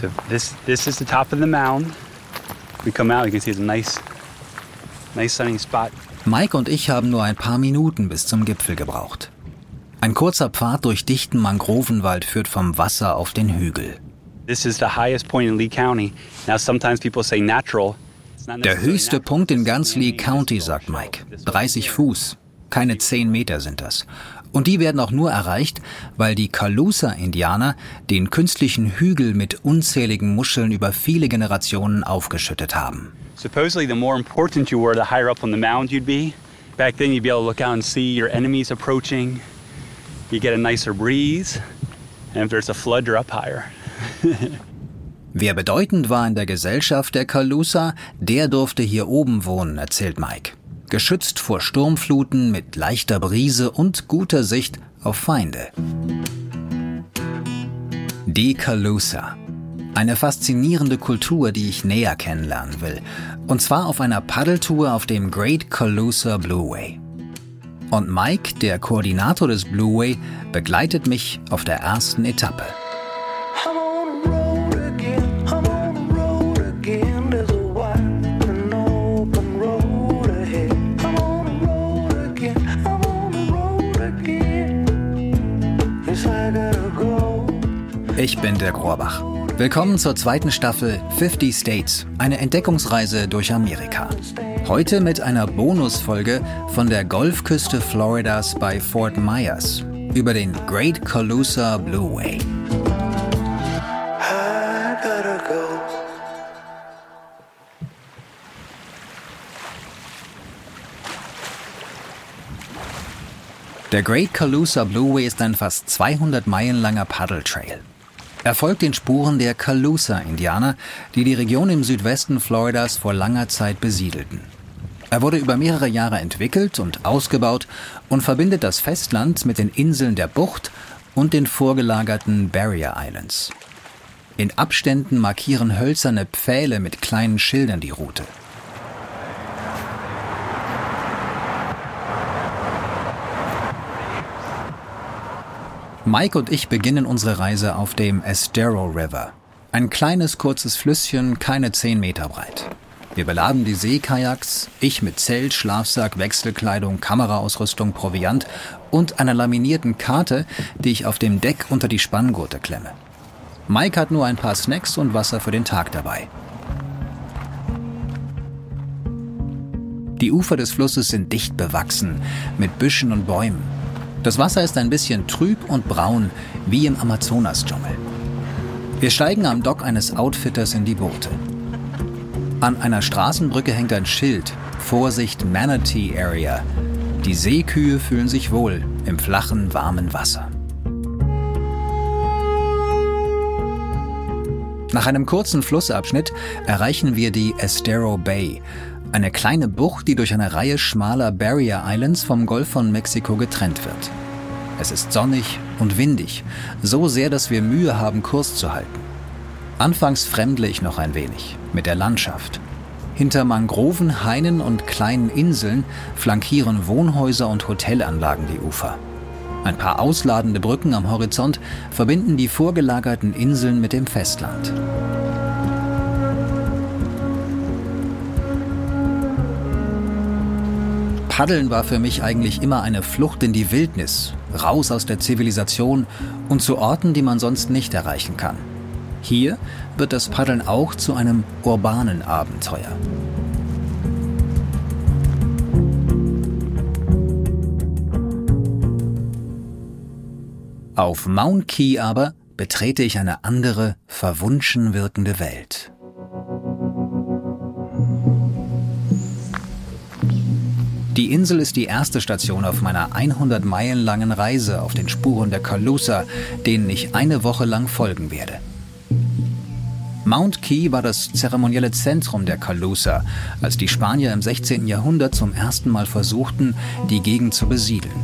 So this this is the top of the mound. We come out, you can see it's a nice, nice sunny spot. Mike und ich haben nur ein paar Minuten bis zum Gipfel gebraucht. Ein kurzer Pfad durch dichten Mangrovenwald führt vom Wasser auf den Hügel. This is the highest point in Lee County. Now sometimes people say natural. Der höchste. Punkt in ganz Lee County, sagt Mike. 30 Fuß. Keine 10 Meter sind das. Und die werden auch nur erreicht, weil die Calusa-Indianer den künstlichen Hügel mit unzähligen Muscheln über viele Generationen aufgeschüttet haben. Supposedly, the more important you were, the higher up on the mound you'd be. Back then, you'd be able to look out and see your enemies approaching. You get a nicer breeze, and if there's a flood, you're up higher. Wer bedeutend war in der Gesellschaft der Calusa, der durfte hier oben wohnen, erzählt Mike. Geschützt vor Sturmfluten mit leichter Brise und guter Sicht auf Feinde. Die Calusa. Eine faszinierende Kultur, die ich näher kennenlernen will. Und zwar auf einer Paddeltour auf dem Great Calusa Blueway. Und Mike, der Koordinator des Blueway, begleitet mich auf der ersten Etappe. Ich bin Dirk Rohrbach. Willkommen zur zweiten Staffel 50 States, eine Entdeckungsreise durch Amerika. Heute mit einer Bonusfolge von der Golfküste Floridas bei Fort Myers über den Great. I gotta go. Der Great Calusa Blueway ist ein fast 200 Meilen langer Paddle-Trail. Er folgt den Spuren der Calusa-Indianer, die die Region im Südwesten Floridas vor langer Zeit besiedelten. Er wurde über mehrere Jahre entwickelt und ausgebaut und verbindet das Festland mit den Inseln der Bucht und den vorgelagerten Barrier Islands. In Abständen markieren hölzerne Pfähle mit kleinen Schildern die Route. Mike und ich beginnen unsere Reise auf dem Estero River. Ein kleines, kurzes Flüsschen, keine 10 Meter breit. Wir beladen die Seekajaks, ich mit Zelt, Schlafsack, Wechselkleidung, Kameraausrüstung, Proviant und einer laminierten Karte, die ich auf dem Deck unter die Spanngurte klemme. Mike hat nur ein paar Snacks und Wasser für den Tag dabei. Die Ufer des Flusses sind dicht bewachsen mit Büschen und Bäumen. Das Wasser ist ein bisschen trüb und braun, wie im Amazonas-Dschungel. Wir steigen am Dock eines Outfitters in die Boote. An einer Straßenbrücke hängt ein Schild. Vorsicht Manatee Area. Die Seekühe fühlen sich wohl im flachen, warmen Wasser. Nach einem kurzen Flussabschnitt erreichen wir die Estero Bay, eine kleine Bucht, die durch eine Reihe schmaler Barrier Islands vom Golf von Mexiko getrennt wird. Es ist sonnig und windig, so sehr, dass wir Mühe haben, Kurs zu halten. Anfangs fremdle ich noch ein wenig mit der Landschaft. Hinter Mangroven, Hainen und kleinen Inseln flankieren Wohnhäuser und Hotelanlagen die Ufer. Ein paar ausladende Brücken am Horizont verbinden die vorgelagerten Inseln mit dem Festland. Paddeln war für mich eigentlich immer eine Flucht in die Wildnis, raus aus der Zivilisation und zu Orten, die man sonst nicht erreichen kann. Hier wird das Paddeln auch zu einem urbanen Abenteuer. Auf Mount Key aber betrete ich eine andere, verwunschen wirkende Welt. Die Insel ist die erste Station auf meiner 100 Meilen langen Reise auf den Spuren der Calusa, denen ich eine Woche lang folgen werde. Mount Key war das zeremonielle Zentrum der Calusa, als die Spanier im 16. Jahrhundert zum ersten Mal versuchten, die Gegend zu besiedeln.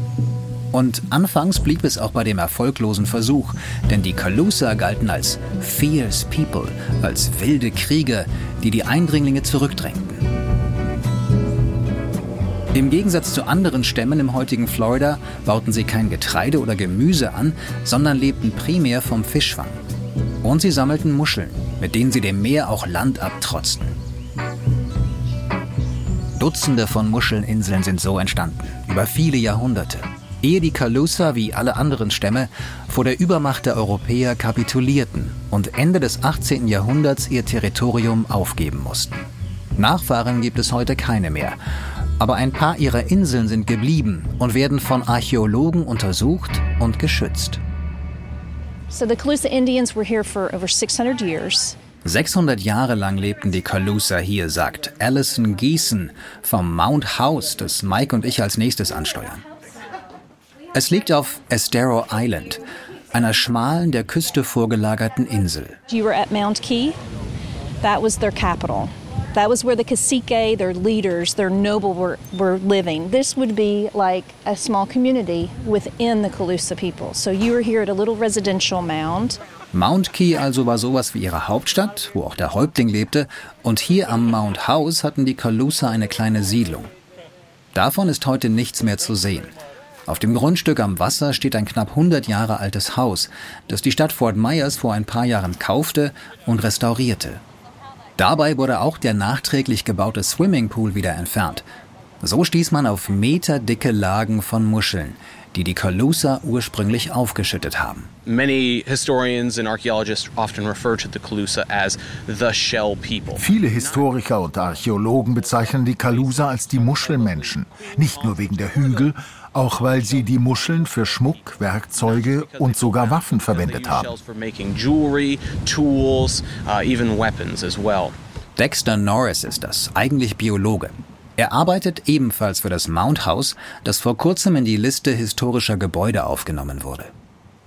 Und anfangs blieb es auch bei dem erfolglosen Versuch, denn die Calusa galten als fierce people, als wilde Krieger, die die Eindringlinge zurückdrängten. Im Gegensatz zu anderen Stämmen im heutigen Florida bauten sie kein Getreide oder Gemüse an, sondern lebten primär vom Fischfang. Und sie sammelten Muscheln, mit denen sie dem Meer auch Land abtrotzten. Dutzende von Muschelinseln sind so entstanden, über viele Jahrhunderte, ehe die Calusa wie alle anderen Stämme vor der Übermacht der Europäer kapitulierten und Ende des 18. Jahrhunderts ihr Territorium aufgeben mussten. Nachfahren gibt es heute keine mehr, aber ein paar ihrer Inseln sind geblieben und werden von Archäologen untersucht und geschützt. So the Calusa Indians were here for over 600 years. 600 Jahre lang lebten die Calusa hier, sagt Alison Gießen vom Mount House, das Mike und ich als nächstes ansteuern. Es liegt auf Estero Island, einer schmalen, der Küste vorgelagerten Insel. You were at Mount Key. That was their capital. That was where the cacique, their leaders, their noble were, were living. This would be like a small community within the Calusa people. So you were here at a little residential mound. Mount Key also war sowas wie ihre Hauptstadt, wo auch der Häuptling lebte, und hier am Mount House hatten die Calusa eine kleine Siedlung. Davon ist heute nichts mehr zu sehen. Auf dem Grundstück am Wasser steht ein knapp 100 Jahre altes Haus, das die Stadt Fort Myers vor ein paar Jahren kaufte und restaurierte. Dabei wurde auch der nachträglich gebaute Swimmingpool wieder entfernt. So stieß man auf meterdicke Lagen von Muscheln, die die Calusa ursprünglich aufgeschüttet haben. Many historians and archaeologists often refer to the Calusa as the shell people. Viele Historiker und Archäologen bezeichnen die Calusa als die Muschelmenschen. Nicht nur wegen der Hügel, auch weil sie die Muscheln für Schmuck, Werkzeuge und sogar Waffen verwendet haben. Uh. Dexter Norris ist das, eigentlich Biologe. Er arbeitet ebenfalls für das Mount House, das vor kurzem in die Liste historischer Gebäude aufgenommen wurde.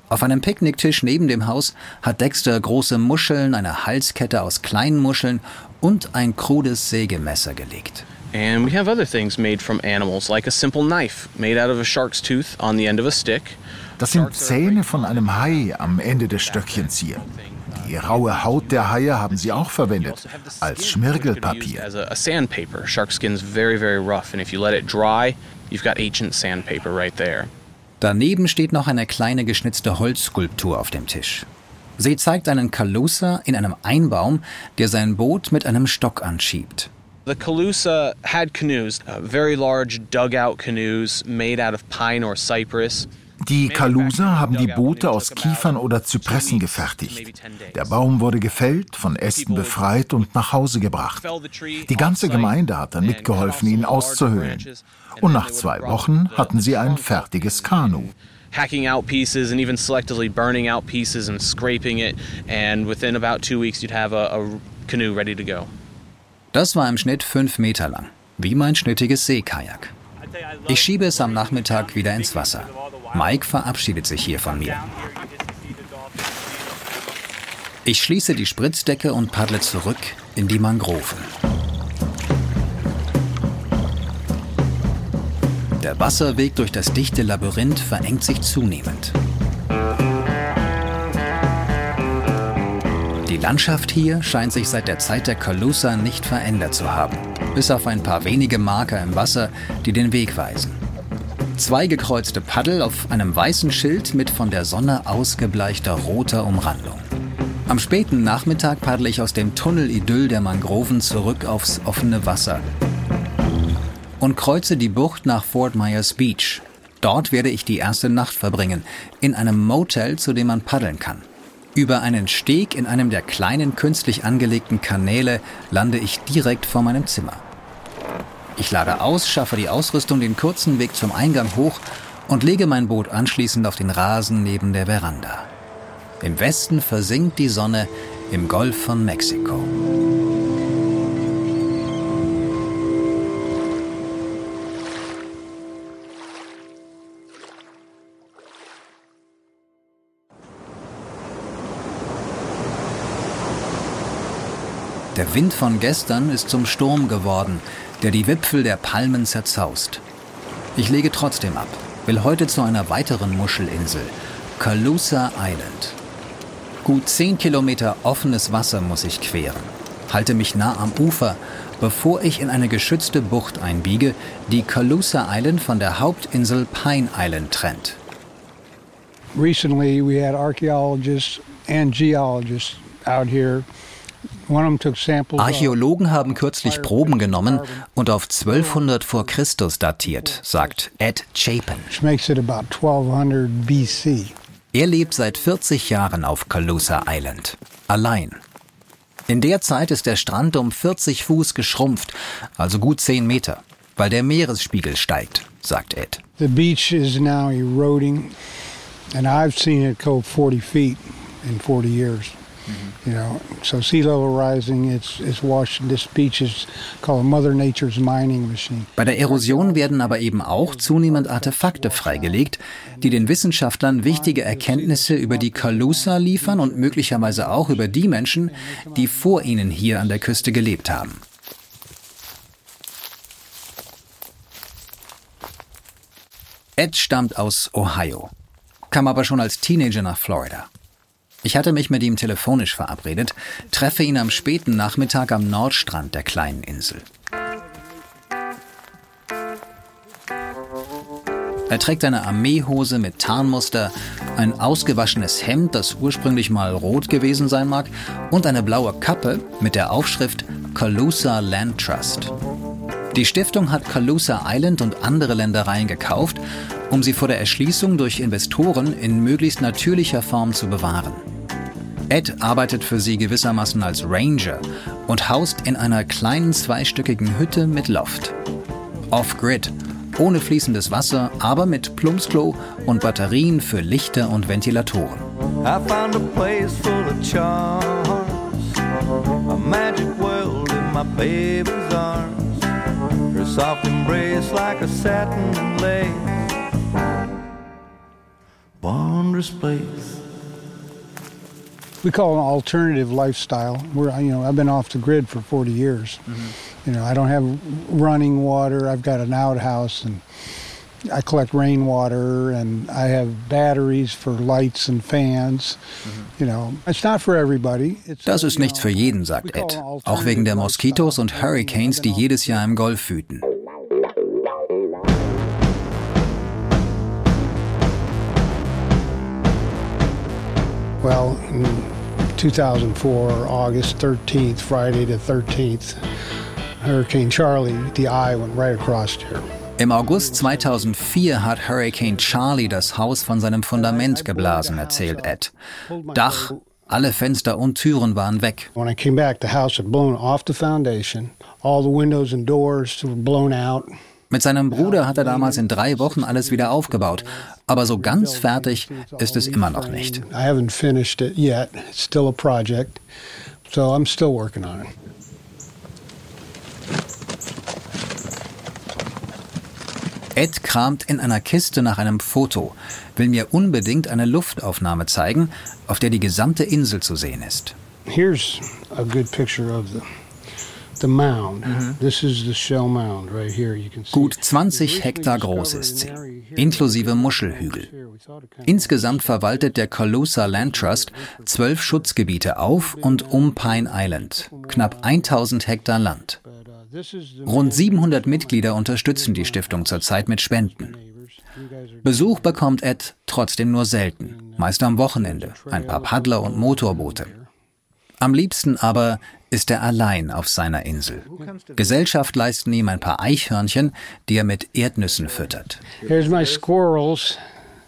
Auf einem Picknicktisch neben dem Haus hat Dexter große Muscheln, eine Halskette aus kleinen Muscheln und ein krudes Sägemesser gelegt. And we have other things made from animals, like a simple knife made out of a shark's tooth on the end of a stick. Das sind Zähne von einem Hai am Ende des Stöckchens hier. Die raue Haut der Haie haben sie auch verwendet, als Schmirgelpapier. As a, a sandpaper. Shark skin's very, very rough, and if you let it dry, you've got ancient sandpaper right there. Daneben steht noch eine kleine geschnitzte Holzskulptur auf dem Tisch. Sie zeigt einen Calusa in einem Einbaum, der sein Boot mit einem Stock anschiebt. The Calusa had canoes, uh, very large dugout canoes made out of pine or cypress. Die Kalusa haben die Boote aus Kiefern oder Zypressen gefertigt. Der Baum wurde gefällt, von Ästen befreit und nach Hause gebracht. Die ganze Gemeinde hat dann mitgeholfen, ihn auszuhöhlen. Und nach zwei Wochen hatten sie ein fertiges Kanu. hacking out pieces and even selectively burning out pieces and scraping it. And within about two weeks, you'd have a, a canoe ready to go. Das war im Schnitt fünf Meter lang, wie mein schnittiges Seekajak. Ich schiebe es am Nachmittag wieder ins Wasser. Mike verabschiedet sich hier von mir. Ich schließe die Spritzdecke und paddle zurück in die Mangroven. Der Wasserweg durch das dichte Labyrinth verengt sich zunehmend. Die Landschaft hier scheint sich seit der Zeit der Calusa nicht verändert zu haben, bis auf ein paar wenige Marker im Wasser, die den Weg weisen. Zwei gekreuzte Paddel auf einem weißen Schild mit von der Sonne ausgebleichter roter Umrandung. Am späten Nachmittag paddle ich aus dem Tunnel-Idyll der Mangroven zurück aufs offene Wasser und kreuze die Bucht nach Fort Myers Beach. Dort werde ich die erste Nacht verbringen, in einem Motel, zu dem man paddeln kann. Über einen Steg in einem der kleinen künstlich angelegten Kanäle lande ich direkt vor meinem Zimmer. Ich lade aus, schaffe die Ausrüstung den kurzen Weg zum Eingang hoch und lege mein Boot anschließend auf den Rasen neben der Veranda. Im Westen versinkt die Sonne im Golf von Mexiko. Der Wind von gestern ist zum Sturm geworden, der die Wipfel der Palmen zerzaust. Ich lege trotzdem ab, will heute zu einer weiteren Muschelinsel, Calusa Island. Gut zehn Kilometer offenes Wasser muss ich queren, halte mich nah am Ufer, bevor ich in eine geschützte Bucht einbiege, die Calusa Island von der Hauptinsel Pine Island trennt. Recently, we had archaeologists and geologists out here. Archäologen haben kürzlich Proben genommen und auf 1200 vor Christus datiert, sagt Ed Chapin. Er lebt seit 40 Jahren auf Calusa Island, allein. In der Zeit ist der Strand um 40 Fuß geschrumpft, also gut 10 Meter, weil der Meeresspiegel steigt, sagt Ed. The beach is now eroding and I've seen it go 40 feet in 40 years. You know, so sea level rising, it's, it's washing this beach is called Mother Nature's mining machine. Bei der Erosion werden aber eben auch zunehmend Artefakte freigelegt, die den Wissenschaftlern wichtige Erkenntnisse über die Calusa liefern und möglicherweise auch über die Menschen, die vor ihnen hier an der Küste gelebt haben. Ed stammt aus Ohio, kam aber schon als Teenager nach Florida. Ich hatte mich mit ihm telefonisch verabredet, treffe ihn am späten Nachmittag am Nordstrand der kleinen Insel. Er trägt eine Armeehose mit Tarnmuster, ein ausgewaschenes Hemd, das ursprünglich mal rot gewesen sein mag, und eine blaue Kappe mit der Aufschrift Calusa Land Trust. Die Stiftung hat Calusa Island und andere Ländereien gekauft, um sie vor der Erschließung durch Investoren in möglichst natürlicher Form zu bewahren. Ed arbeitet für sie gewissermaßen als Ranger und haust in einer kleinen zweistöckigen Hütte mit Loft. Off-Grid, ohne fließendes Wasser, aber mit Plumpsklo und Batterien für Lichter und Ventilatoren. I her soft embrace like a satin lace, wondrous place. we call it an alternative lifestyle. Where you know I've been off the grid for 40 years. Mm-hmm. You know I don't have running water. I've got an outhouse and I collect rainwater and I have batteries for lights and fans. Mm-hmm. You know, it's not for everybody. It's, das ist nichts für jeden, sagt Ed. Auch wegen der Moskitos und Hurricanes, die jedes Jahr im Golf wüten. Well, in 2004, August 13th, Friday the 13th, Hurricane Charlie, the eye went right across here. Im August 2004 hat Hurricane Charlie das Haus von seinem Fundament geblasen, erzählt Ed. Dach, alle Fenster und Türen waren weg. When I came back, the house had blown off the foundation. All the windows and doors were blown out. Mit seinem Bruder hat er damals in drei Wochen alles wieder aufgebaut. Aber so ganz fertig ist es immer noch nicht. I haven't finished it yet. It's still a project. So I'm still working on it. Ed kramt in einer Kiste nach einem Foto, will mir unbedingt eine Luftaufnahme zeigen, auf der die gesamte Insel zu sehen ist. Here's a good picture of the Mhm. Gut 20 Hektar groß ist sie, inklusive Muschelhügel. Insgesamt verwaltet der Calusa Land Trust zwölf Schutzgebiete auf und um Pine Island, knapp 1000 Hektar Land. Rund 700 Mitglieder unterstützen die Stiftung zurzeit mit Spenden. Besuch bekommt Ed trotzdem nur selten, meist am Wochenende, ein paar Paddler und Motorboote. Am liebsten aber ist er allein auf seiner Insel. Gesellschaft leisten ihm ein paar Eichhörnchen, die er mit Erdnüssen füttert. Here's my squirrels.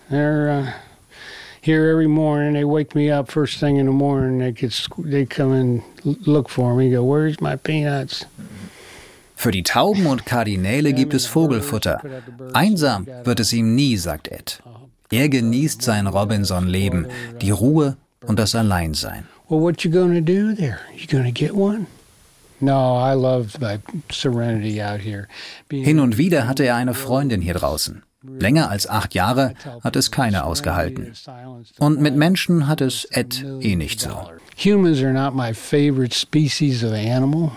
They're uh, here every morning. They wake me up first thing in the morning. They, get, they come and look for me. Go, where's my peanuts? Für die Tauben und Kardinäle gibt es Vogelfutter. Einsam wird es ihm nie, sagt Ed. Er genießt sein Robinson-Leben, die Ruhe und das Alleinsein. Well, what you gonna do there? You gonna get one? No, I love my serenity out here. Hin und wieder hatte er eine Freundin hier draußen. Länger als acht Jahre hat es keine ausgehalten. Und mit Menschen hat es Ed eh nicht so. Humans are not my favorite species of animal.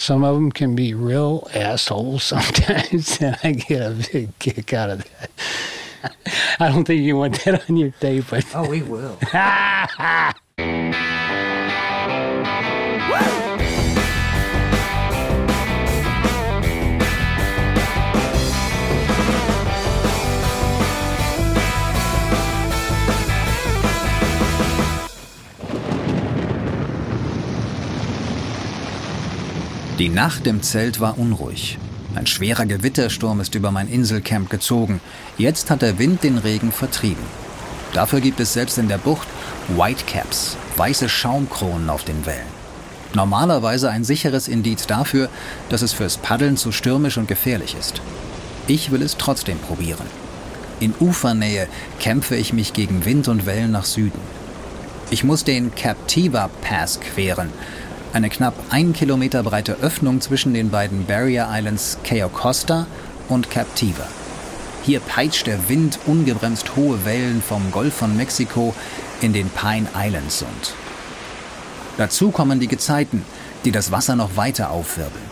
Some of them can be real assholes sometimes, and I get a big kick out of that. I don't think you want that on your tape, but. Oh, we will. Die Nacht im Zelt war unruhig. Ein schwerer Gewittersturm ist über mein Inselcamp gezogen. Jetzt hat der Wind den Regen vertrieben. Dafür gibt es selbst in der Bucht Whitecaps, weiße Schaumkronen auf den Wellen. Normalerweise ein sicheres Indiz dafür, dass es fürs Paddeln zu stürmisch und gefährlich ist. Ich will es trotzdem probieren. In Ufernähe kämpfe ich mich gegen Wind und Wellen nach Süden. Ich muss den Captiva Pass queren, eine knapp ein Kilometer breite Öffnung zwischen den beiden Barrier Islands Cayo Costa und Captiva. Hier peitscht der Wind ungebremst hohe Wellen vom Golf von Mexiko in den Pine Islands und dazu kommen die Gezeiten, die das Wasser noch weiter aufwirbeln.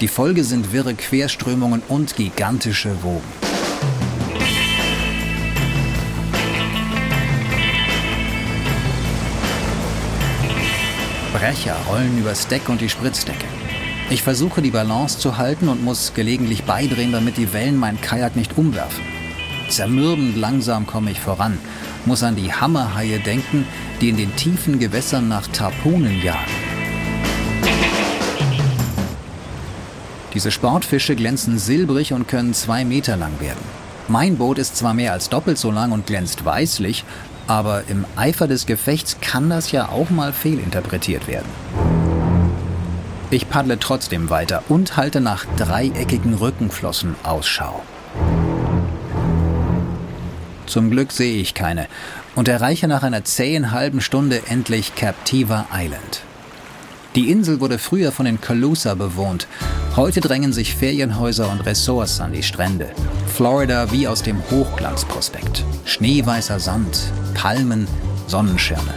Die Folge sind wirre Querströmungen und gigantische Wogen. Brecher rollen übers Deck und die Spritzdecke. Ich versuche die Balance zu halten und muss gelegentlich beidrehen, damit die Wellen mein Kajak nicht umwerfen. Zermürbend langsam komme ich voran, muss an die Hammerhaie denken, die in den tiefen Gewässern nach Tarponen jagen. Diese Sportfische glänzen silbrig und können zwei Meter lang werden. Mein Boot ist zwar mehr als doppelt so lang und glänzt weißlich, aber im Eifer des Gefechts kann das ja auch mal fehlinterpretiert werden. Ich paddle trotzdem weiter und halte nach dreieckigen Rückenflossen Ausschau. Zum Glück sehe ich keine und erreiche nach einer zähen halben Stunde endlich Captiva Island. Die Insel wurde früher von den Calusa bewohnt. Heute drängen sich Ferienhäuser und Ressorts an die Strände. Florida wie aus dem Hochglanzprospekt. Schneeweißer Sand, Palmen, Sonnenschirme.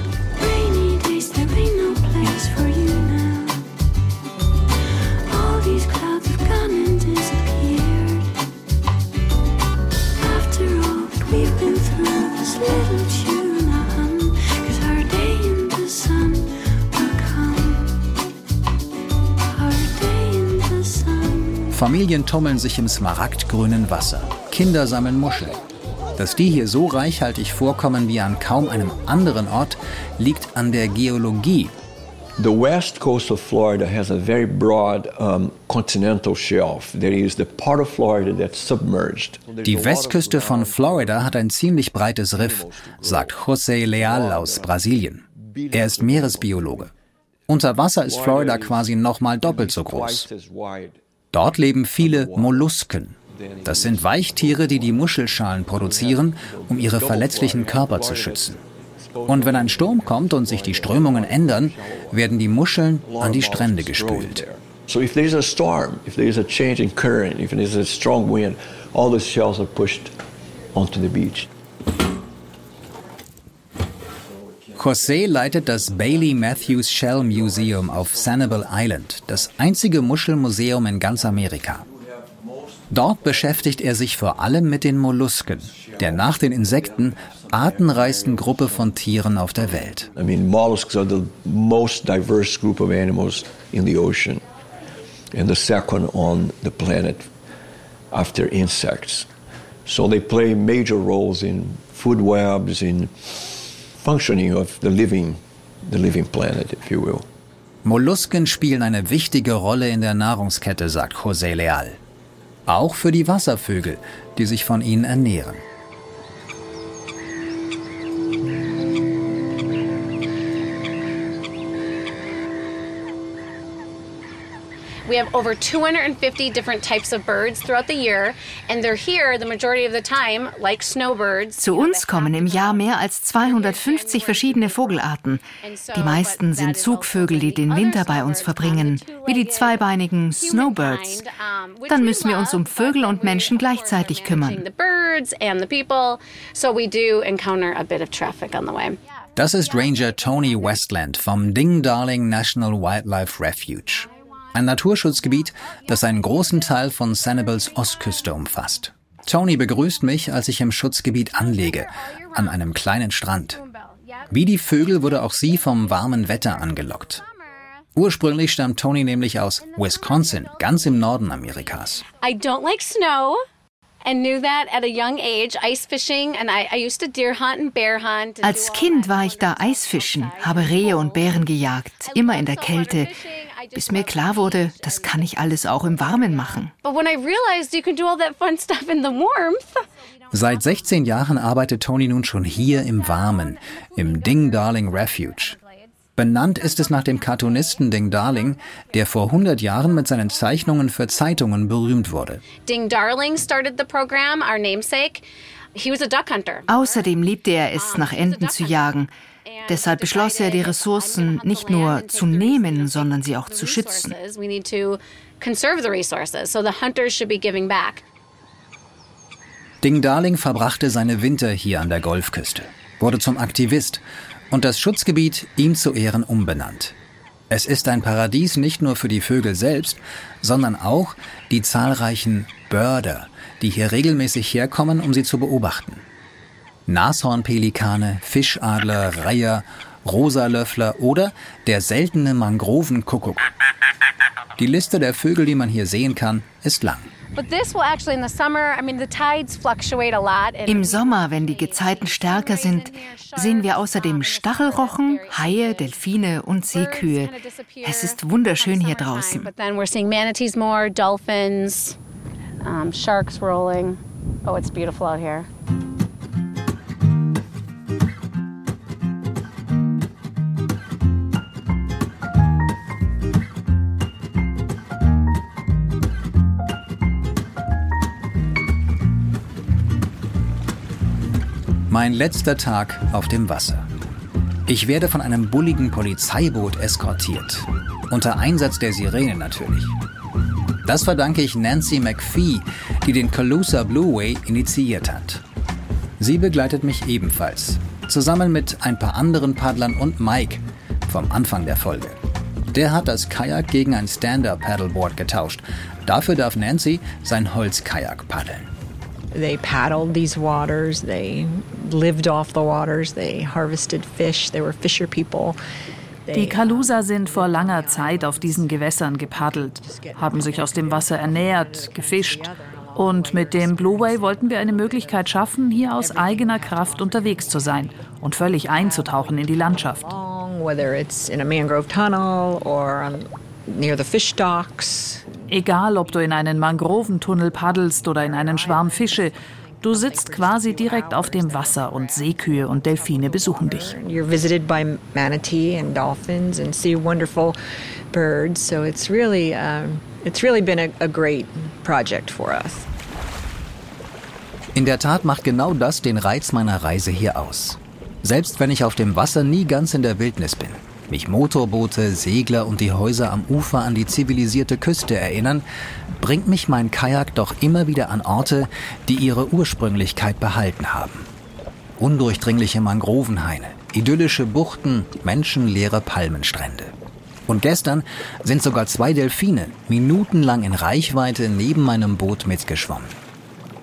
Familien tummeln sich im smaragdgrünen Wasser. Kinder sammeln Muscheln. Dass die hier so reichhaltig vorkommen wie an kaum einem anderen Ort, liegt an der Geologie. The west coast of Florida has a very broad um, continental shelf. There is the part of Florida that's submerged. Die Westküste von Florida hat ein ziemlich breites Riff, sagt José Leal aus Brasilien. Er ist Meeresbiologe. Unter Wasser ist Florida quasi nochmal doppelt so groß. Dort leben viele Mollusken. Das sind Weichtiere, die die Muschelschalen produzieren, um ihre verletzlichen Körper zu schützen. Und wenn ein Sturm kommt und sich die Strömungen ändern, werden die Muscheln an die Strände gespült. So if there's a storm, if there's a change in current, if there's a strong wind, all the shells are pushed onto the beach. José leitet das Bailey Matthews Shell Museum auf Sanibel Island, das einzige Muschelmuseum in ganz Amerika. Dort beschäftigt er sich vor allem mit den Mollusken, der nach den Insekten artenreichsten Gruppe von Tieren auf der Welt. I mean, mollusks are the most diverse group of animals in the ocean and the second on the planet after insects. So they play major roles in food webs, in functioning of the living, the living planet, if you will. Mollusken spielen eine wichtige Rolle in der Nahrungskette, sagt José Leal. Auch für die Wasservögel, die sich von ihnen ernähren. We have over 250 different types of birds throughout the year, and they're here the majority of the time, like snowbirds. Zu uns kommen im Jahr mehr als 250 verschiedene Vogelarten. Die meisten sind Zugvögel, die den Winter bei uns verbringen, wie die zweibeinigen Snowbirds. Dann müssen wir uns um Vögel und Menschen gleichzeitig kümmern. Das ist Ranger Tony Westland vom Ding Darling National Wildlife Refuge. Ein Naturschutzgebiet, das einen großen Teil von Sanibels Ostküste umfasst. Tony begrüßt mich, als ich im Schutzgebiet anlege, an einem kleinen Strand. Wie die Vögel wurde auch sie vom warmen Wetter angelockt. Ursprünglich stammt Tony nämlich aus Wisconsin, ganz im Norden Amerikas. I don't like snow. Als Kind war ich da Eisfischen, habe Rehe und Bären gejagt, immer in der Kälte. Bis mir klar wurde, das kann ich alles auch im Warmen machen. Seit 16 Jahren arbeitet Tony nun schon hier im Warmen, im Ding Darling Refuge. Benannt ist es nach dem Cartoonisten Ding Darling, der vor 100 Jahren mit seinen Zeichnungen für Zeitungen berühmt wurde. Ding Darling started the program, our namesake. He was a duck hunter. Außerdem liebte er es, nach Enten zu jagen. Deshalb beschloss er, die Ressourcen nicht nur zu nehmen, sondern sie auch zu schützen. Ding Darling verbrachte seine Winter hier an der Golfküste, wurde zum Aktivist und das Schutzgebiet ihm zu Ehren umbenannt. Es ist ein Paradies nicht nur für die Vögel selbst, sondern auch die zahlreichen Börder, die hier regelmäßig herkommen, um sie zu beobachten. Nashornpelikane, Fischadler, Reiher, Rosalöffler oder der seltene Mangrovenkuckuck. Die Liste der Vögel, die man hier sehen kann, ist lang. Im Sommer, wenn die Gezeiten stärker sind, sehen wir außerdem Stachelrochen, Haie, Delfine und Seekühe. Es ist wunderschön hier draußen. sharks rolling. Oh, it's beautiful out here. Mein letzter Tag auf dem Wasser. Ich werde von einem bulligen Polizeiboot eskortiert. Unter Einsatz der Sirene natürlich. Das verdanke ich Nancy McPhee, die den Calusa Blue Way initiiert hat. Sie begleitet mich ebenfalls, zusammen mit ein paar anderen Paddlern und Mike vom Anfang der Folge. Der hat das Kajak gegen ein Stand-Up-Paddleboard getauscht. Dafür darf Nancy sein Holzkajak paddeln. They paddled these waters, they lived off the waters, they harvested fish, they were fisher people. Die Kalusa sind vor langer Zeit auf diesen Gewässern gepaddelt, haben sich aus dem Wasser ernährt, gefischt. Und mit dem Blue Way wollten wir eine Möglichkeit schaffen, hier aus eigener Kraft unterwegs zu sein und völlig einzutauchen in die Landschaft. Whether it's in a mangrove tunnel or near the fish docks. Egal, ob du in einen Mangroventunnel paddelst oder in einen Schwarm Fische, du sitzt quasi direkt auf dem Wasser und Seekühe und Delfine besuchen dich. You're visited by manatee and dolphins and see wonderful birds, so it's really um, it's really been a, a great project for us. In der Tat macht genau das den Reiz meiner Reise hier aus. Selbst wenn ich auf dem Wasser nie ganz in der Wildnis bin mich Motorboote, Segler und die Häuser am Ufer an die zivilisierte Küste erinnern, bringt mich mein Kajak doch immer wieder an Orte, die ihre Ursprünglichkeit behalten haben. Undurchdringliche Mangrovenhaine, idyllische Buchten, menschenleere Palmenstrände. Und gestern sind sogar zwei Delfine minutenlang in Reichweite neben meinem Boot mitgeschwommen.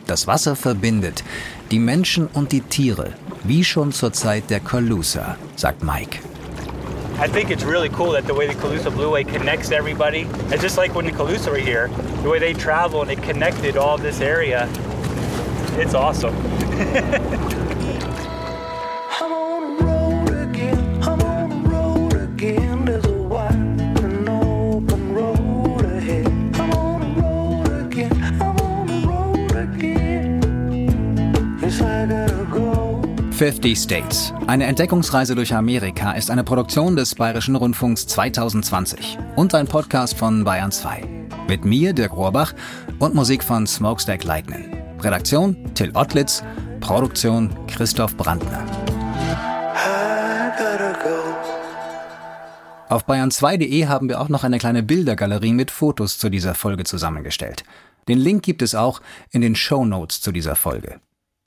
Das Wasser verbindet die Menschen und die Tiere, wie schon zur Zeit der Calusa, sagt Mike. I think it's really cool that the way the Calusa Blue Way connects everybody. It's just like when the Calusa were here, the way they travel and it connected all this area. It's awesome. Fifty States. Eine Entdeckungsreise durch Amerika ist eine Produktion des Bayerischen Rundfunks 2020 und ein Podcast von Bayern 2. Mit mir, Dirk Rohrbach, und Musik von Smokestack Lightning. Redaktion Till Ottlitz, Produktion Christoph Brandner. Auf bayern2.de haben wir auch noch eine kleine Bildergalerie mit Fotos zu dieser Folge zusammengestellt. Den Link gibt es auch in den Show Notes zu dieser Folge.